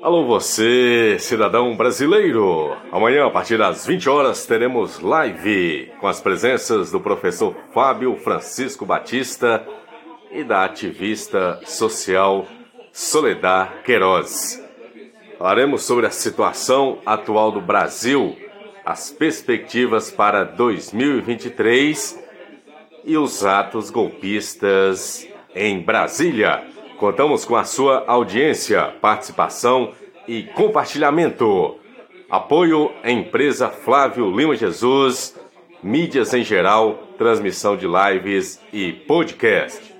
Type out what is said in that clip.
Alô você, cidadão brasileiro. Amanhã, a partir das 20 horas, teremos live com as presenças do professor Fábio Francisco Batista e da ativista social Soledad Queiroz. Falaremos sobre a situação atual do Brasil, as perspectivas para 2023 e os atos golpistas em Brasília. Contamos com a sua audiência, participação e compartilhamento. Apoio à empresa Flávio Lima Jesus, mídias em geral, transmissão de lives e podcast.